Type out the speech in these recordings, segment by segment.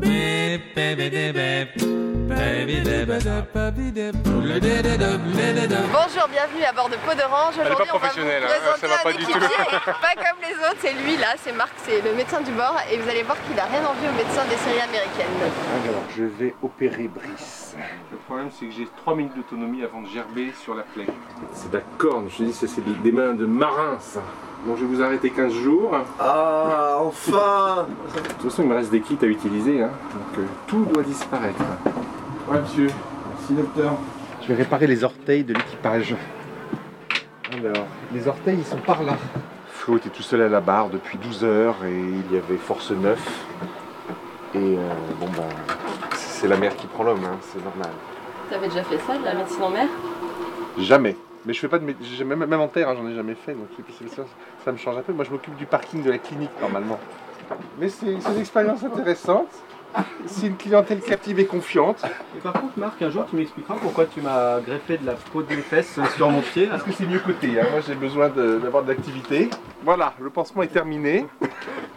Beep, beep, beep, beep, beep. Bonjour, bienvenue à bord de Peau d'Orange. Elle pas Aujourd'hui, on va vous professionnelle, hein, présenter ça va un pas du tout. pas comme les autres, c'est lui là, c'est Marc, c'est le médecin du bord et vous allez voir qu'il a rien envie aux médecins des séries américaines. Alors, je vais opérer Brice. Le problème, c'est que j'ai 3 minutes d'autonomie avant de gerber sur la plaie. C'est de la corne, je te dis, ça, c'est des mains de marin, ça. Donc, je vais vous arrêter 15 jours. Ah, enfin De toute façon, il me reste des kits à utiliser, hein. donc euh, tout doit disparaître. Ouais, monsieur. Merci, docteur. Je vais réparer les orteils de l'équipage. Alors, les orteils, ils sont par là. Flo était tout seul à la barre depuis 12 heures et il y avait force 9. Et euh, bon, bah, c'est la mer qui prend l'homme, hein, c'est normal. T'avais déjà fait ça, de la médecine en mer? Jamais. Mais je fais pas de même, même en terre, hein, j'en ai jamais fait, donc ça, ça me change un peu. Moi, je m'occupe du parking de la clinique normalement. Mais c'est une expérience intéressante. Si une clientèle captive et confiante, Et par contre, Marc, un jour tu m'expliqueras pourquoi tu m'as greffé de la peau de mes fesses sur mon pied. parce que c'est mieux côté. Hein. Moi, j'ai besoin d'avoir de, l'activité. Voilà, le pansement est terminé.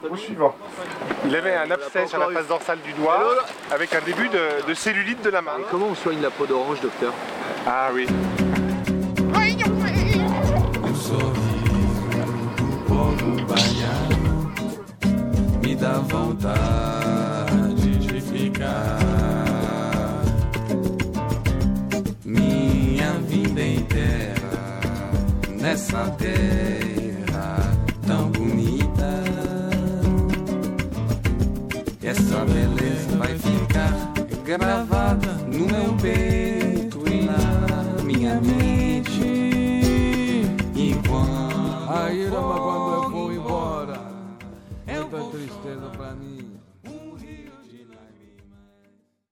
Au suivant. Il avait un abcès sur la face dorsale du doigt, avec un début de, de cellulite de la main. Comment on soigne la peau d'orange, docteur? Ah oui. Me dá vontade Minha vida inteira nessa terra tão bonita. Essa beleza vai ficar gravada no meu peito e na minha mente. E quando, Aí, quando eu vou embora, muita tristeza pra mim.